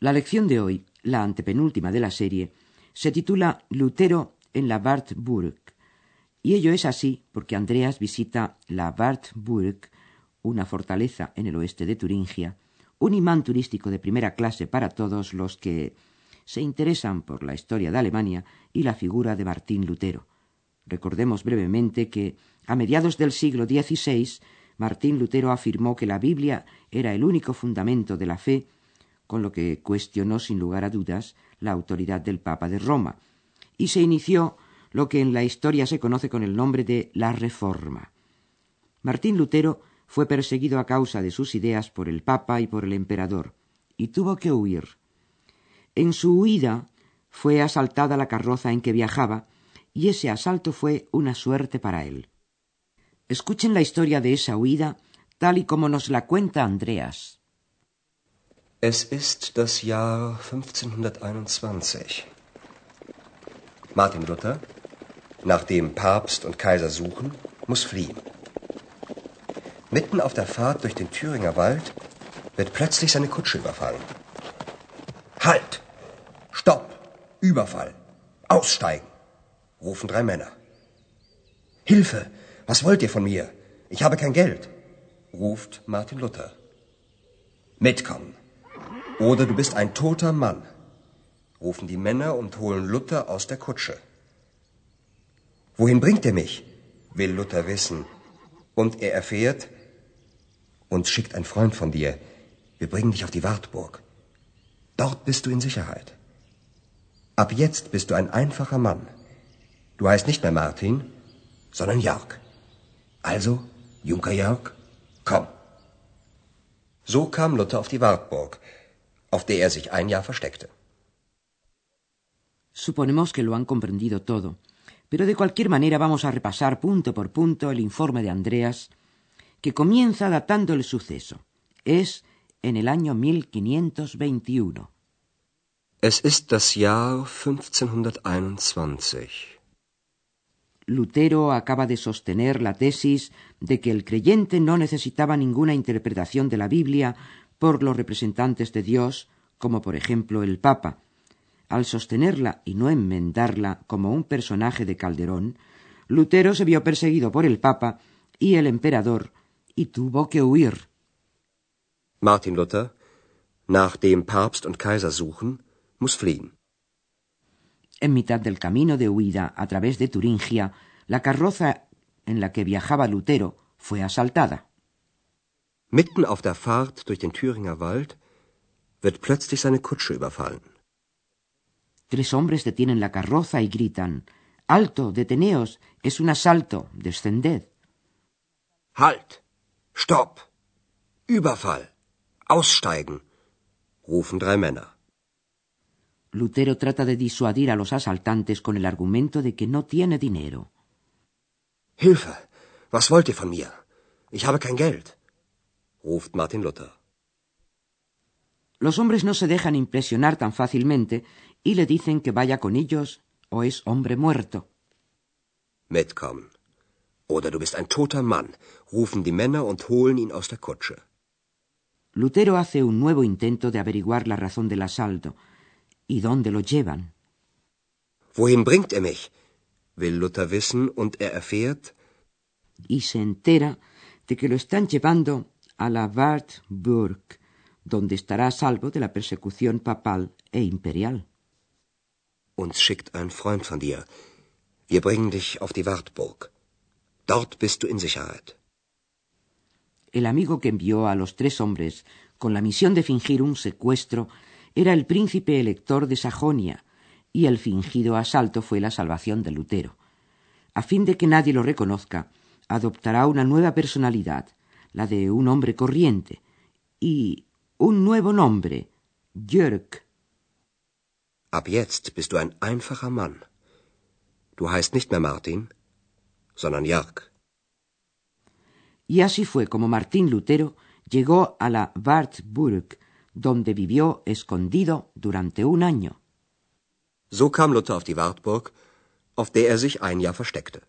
La lección de hoy, la antepenúltima de la serie, se titula Lutero en la Wartburg. Y ello es así porque Andreas visita la Wartburg, una fortaleza en el oeste de Turingia, un imán turístico de primera clase para todos los que se interesan por la historia de Alemania y la figura de Martín Lutero. Recordemos brevemente que, a mediados del siglo XVI, Martín Lutero afirmó que la Biblia era el único fundamento de la fe, con lo que cuestionó sin lugar a dudas la autoridad del Papa de Roma, y se inició lo que en la historia se conoce con el nombre de la Reforma. Martín Lutero fue perseguido a causa de sus ideas por el Papa y por el emperador, y tuvo que huir. En su huida fue asaltada la carroza en que viajaba, y ese asalto fue una suerte para él. Escuchen la historia de esa huida tal y como nos la cuenta Andreas. Es ist das Jahr 1521. Martin Luther, nachdem Papst und Kaiser suchen, muss fliehen. Mitten auf der Fahrt durch den Thüringer Wald wird plötzlich seine Kutsche überfallen. Halt! Stopp! Überfall! Aussteigen! rufen drei Männer. Hilfe! Was wollt ihr von mir? Ich habe kein Geld, ruft Martin Luther. Mitkommen. Oder du bist ein toter Mann, rufen die Männer und holen Luther aus der Kutsche. Wohin bringt er mich? will Luther wissen. Und er erfährt, uns schickt ein Freund von dir. Wir bringen dich auf die Wartburg. Dort bist du in Sicherheit. Ab jetzt bist du ein einfacher Mann. Du heißt nicht mehr Martin, sondern Jörg. Also, Junker Jörg, komm. So kam Luther auf die Wartburg, auf der er sich ein Jahr versteckte. Suponemos que lo han comprendido todo, pero de cualquier manera vamos a repasar punto por punto el informe de Andreas, que comienza datando el suceso. Es en el año 1521. Es ist das Jahr 1521. Lutero acaba de sostener la tesis de que el creyente no necesitaba ninguna interpretación de la Biblia por los representantes de Dios, como por ejemplo el Papa. Al sostenerla y no enmendarla como un personaje de Calderón, Lutero se vio perseguido por el Papa y el emperador y tuvo que huir. Martin Luther, nachdem Papst und Kaiser suchen, muss fliehen. En mitad del camino de huida a través de Turingia, la carroza en la que viajaba Lutero fue asaltada. Mitten auf der Fahrt durch den Thüringer Wald wird plötzlich seine Kutsche überfallen. Tres hombres detienen la carroza y gritan Alto, deteneos, es un asalto, descended. Halt! Stopp! Überfall! Aussteigen! rufen drei Männer. Lutero trata de disuadir a los asaltantes con el argumento de que no tiene dinero. Hilfe! Was wollt ihr von mir? Ich habe kein Geld, ruft Martin Luther. Los hombres no se dejan impresionar tan fácilmente y le dicen que vaya con ellos o es hombre muerto. Mitkommen. Oder du bist ein toter Mann, rufen die Männer und holen ihn aus der Kutsche. Lutero hace un nuevo intento de averiguar la razón del asalto y dónde lo llevan. Wohin bringt er mich? will Luther wissen und er erfährt, y se entera de que lo están llevando a la Wartburg, donde estará a salvo de la persecución papal e imperial. uns schickt ein Freund von dir. Wir bringen dich auf die Wartburg. Dort bist du in Sicherheit. El amigo que envió a los tres hombres con la misión de fingir un secuestro era el príncipe elector de Sajonia, y el fingido asalto fue la salvación de Lutero. A fin de que nadie lo reconozca, adoptará una nueva personalidad, la de un hombre corriente, y un nuevo nombre, Jörg. Ab jetzt bist du ein einfacher Mann. Du heißt nicht mehr Martin, sondern Jörg. Y así fue como Martín Lutero llegó a la Wartburg, donde vivió escondido durante un año. So kam Luther auf die Wartburg, auf der er sich ein Jahr versteckte.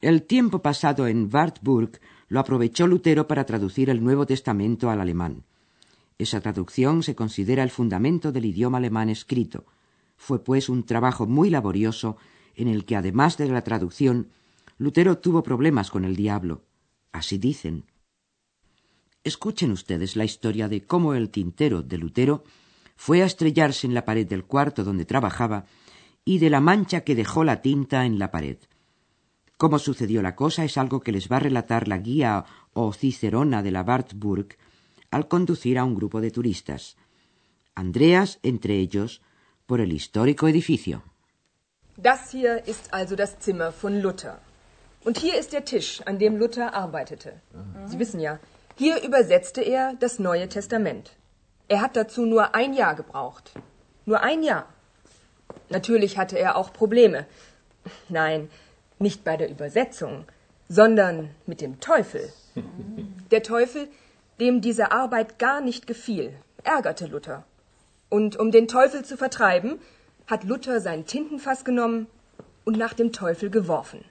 El tiempo pasado en Wartburg lo aprovechó Lutero para traducir el Nuevo Testamento al alemán. Esa traducción se considera el fundamento del idioma alemán escrito. Fue pues un trabajo muy laborioso en el que además de la traducción, Lutero tuvo problemas con el diablo. Así dicen. Escuchen ustedes la historia de cómo el tintero de Lutero fue a estrellarse en la pared del cuarto donde trabajaba y de la mancha que dejó la tinta en la pared. Cómo sucedió la cosa es algo que les va a relatar la guía o cicerona de la Wartburg al conducir a un grupo de turistas. Andreas, entre ellos, por el histórico edificio. Das hier ist also das Zimmer von Luther. Und hier ist der Tisch, an dem Luther arbeitete. Sie wissen ja, hier übersetzte er das Neue Testament. Er hat dazu nur ein Jahr gebraucht. Nur ein Jahr. Natürlich hatte er auch Probleme. Nein, nicht bei der Übersetzung, sondern mit dem Teufel. Der Teufel, dem diese Arbeit gar nicht gefiel, ärgerte Luther. Und um den Teufel zu vertreiben, hat Luther sein Tintenfass genommen und nach dem Teufel geworfen.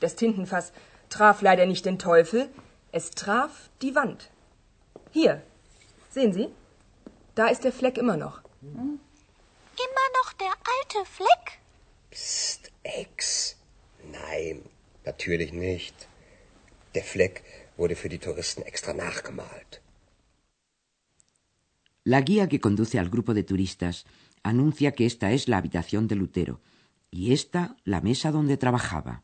Das Tintenfass traf leider nicht den Teufel, es traf die Wand. Hier, sehen Sie? Da ist der Fleck immer noch. Immer noch der alte Fleck? Psst, Ex. Nein, natürlich nicht. Der Fleck wurde für die Touristen extra nachgemalt. La guía que conduce al grupo de turistas anuncia que esta es la habitación de Lutero y esta la mesa donde trabajaba.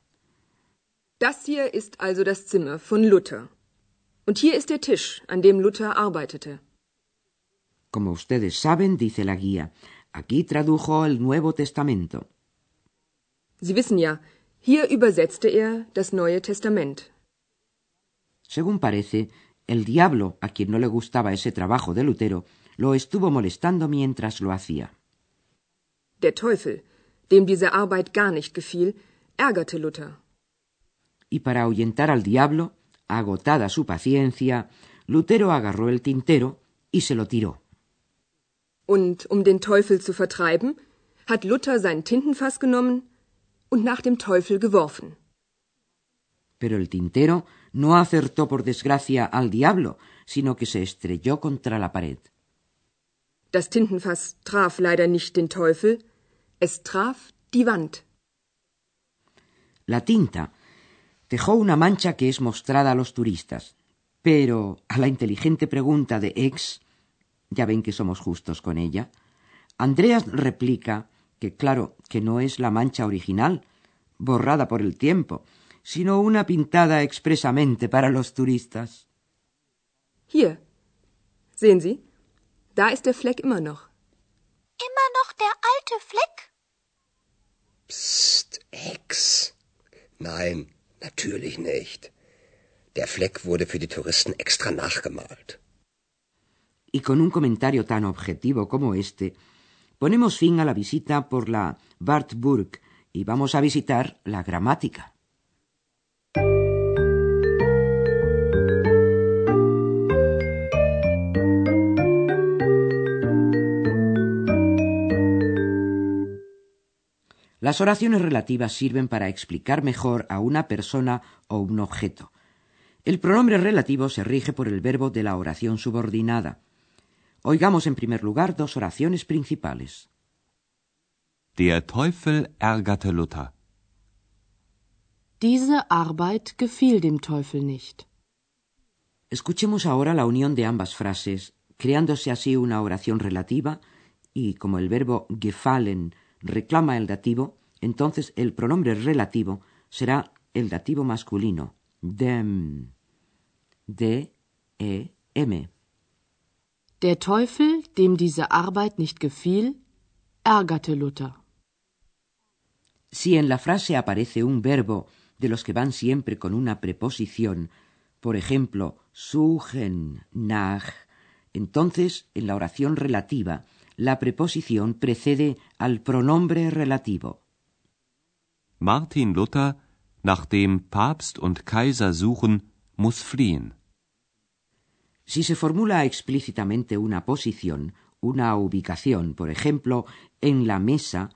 Das hier ist also das Zimmer von Luther. Und hier ist der Tisch, an dem Luther arbeitete. Como ustedes saben, dice la guía, aquí tradujo el Nuevo Testamento. Sie wissen ja, hier übersetzte er das Neue Testament. Según parece, el diablo, a quien no le gustaba ese trabajo de Lutero, lo estuvo molestando mientras lo hacía. Der Teufel, dem diese Arbeit gar nicht gefiel, ärgerte Luther. Y para ahuyentar al diablo, agotada su paciencia, Lutero agarró el tintero y se lo tiró. Und um den Teufel zu vertreiben, hat Luther sein Tintenfass genommen und nach dem Teufel geworfen. Pero el tintero no acertó por desgracia al diablo, sino que se estrelló contra la pared. Das Tintenfass traf leider nicht den Teufel, es traf die Wand. La tinta dejó una mancha que es mostrada a los turistas, pero a la inteligente pregunta de Ex, ya ven que somos justos con ella, Andreas replica que claro que no es la mancha original, borrada por el tiempo, sino una pintada expresamente para los turistas. Hier, sehen Sie, da ist der Fleck immer noch. Immer noch der alte Fleck? Psst, Ex. Nein, natürlich nicht. Der Fleck wurde für die Touristen extra nachgemalt. Y con un comentario tan objetivo como este, ponemos fin a la visita por la Wartburg y vamos a visitar la gramática. Las oraciones relativas sirven para explicar mejor a una persona o un objeto. El pronombre relativo se rige por el verbo de la oración subordinada. Oigamos en primer lugar dos oraciones principales. Der Teufel ärgerte Luther. Diese Arbeit gefiel dem Teufel nicht. Escuchemos ahora la unión de ambas frases, creándose así una oración relativa, y como el verbo gefallen reclama el dativo, entonces el pronombre relativo será el dativo masculino, dem, d, e, m. Der Teufel, dem diese Arbeit nicht gefiel, ärgerte Luther. Si en la frase aparece un verbo de los que van siempre con una preposición, por ejemplo, suchen, nach, Entonces, en la oración relativa, la preposición precede al pronombre relativo. Martin Luther, nachdem Papst und Kaiser suchen, muss fliehen. Si se formula explícitamente una posición, una ubicación, por ejemplo, en la mesa,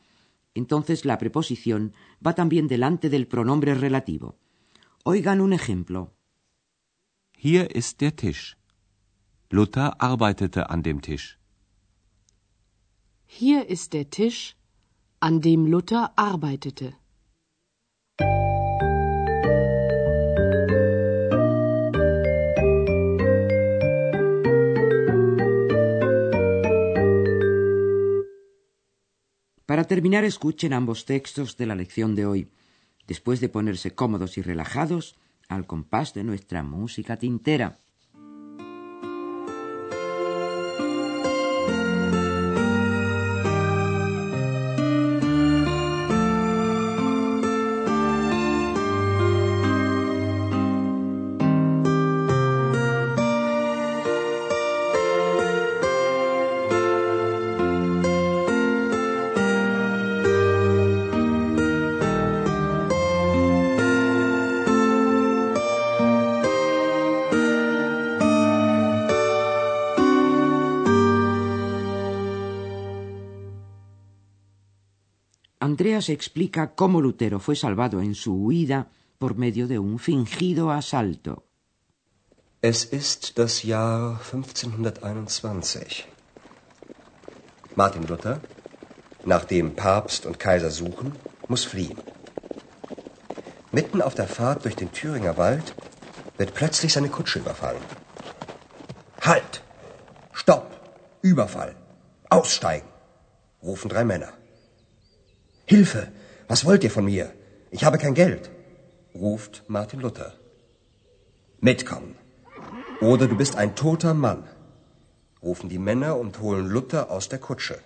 entonces la preposición va también delante del pronombre relativo. Oigan un ejemplo. Hier ist der Tisch. Luther arbeitete an dem Tisch. Hier ist der Tisch, an dem Luther arbeitete. Terminar, escuchen ambos textos de la lección de hoy, después de ponerse cómodos y relajados al compás de nuestra música tintera. Andreas explica cómo Lutero fue salvado en su huida por medio de un fingido asalto. Es ist das Jahr 1521. Martin Luther, nachdem Papst und Kaiser suchen, muss fliehen. Mitten auf der Fahrt durch den Thüringer Wald wird plötzlich seine Kutsche überfallen. Halt! Stopp! Überfall! Aussteigen! rufen drei Männer. Hilfe! Was wollt ihr von mir? Ich habe kein Geld, ruft Martin Luther. Mitkommen. Oder du bist ein toter Mann, rufen die Männer und holen Luther aus der Kutsche.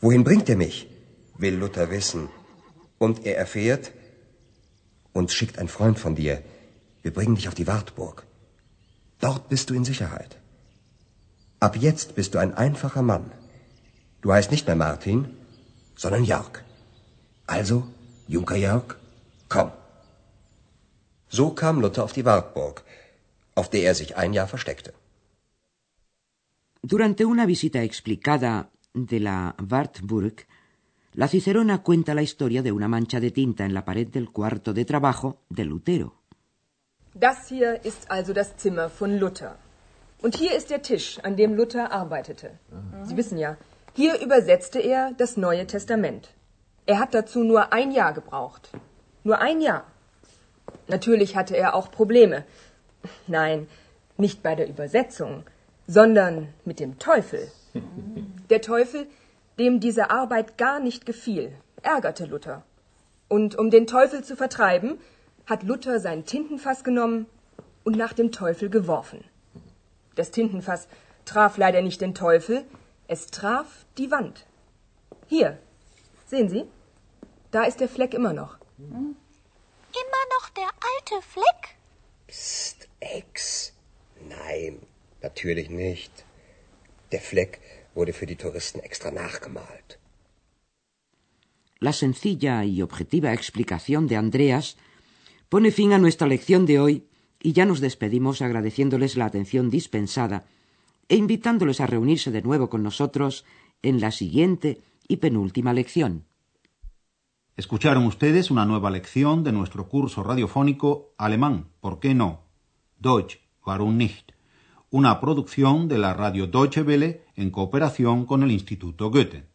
Wohin bringt ihr mich? will Luther wissen. Und er erfährt, uns schickt ein Freund von dir. Wir bringen dich auf die Wartburg. Dort bist du in Sicherheit. Ab jetzt bist du ein einfacher Mann. Du heißt nicht mehr Martin, sondern Jörg. Also, Junker Jörg, komm. So kam Luther auf die Wartburg, auf der er sich ein Jahr versteckte. Durante una visita explicada de la Wartburg, la Cicerona cuenta la historia de una mancha de tinta en la pared del cuarto de trabajo de Lutero. Das hier ist also das Zimmer von Luther. Und hier ist der Tisch, an dem Luther arbeitete. Sie wissen ja, hier übersetzte er das Neue Testament. Er hat dazu nur ein Jahr gebraucht. Nur ein Jahr. Natürlich hatte er auch Probleme. Nein, nicht bei der Übersetzung, sondern mit dem Teufel. Der Teufel, dem diese Arbeit gar nicht gefiel, ärgerte Luther. Und um den Teufel zu vertreiben, hat Luther sein Tintenfass genommen und nach dem Teufel geworfen. Das Tintenfass traf leider nicht den Teufel, es traf die Wand. Hier, sehen Sie? Da ist der Fleck immer noch. Immer noch der alte Fleck? Psst, Ex. Nein, natürlich nicht. Der Fleck wurde für die Touristen extra nachgemalt. La sencilla y objetiva explicación de Andreas pone fin a nuestra lección de hoy y ya nos despedimos agradeciéndoles la atención dispensada e invitándoles a reunirse de nuevo con nosotros en la siguiente y penúltima lección. Escucharon ustedes una nueva lección de nuestro curso radiofónico Alemán, ¿por qué no? Deutsch, warum nicht? Una producción de la radio Deutsche Welle en cooperación con el Instituto Goethe.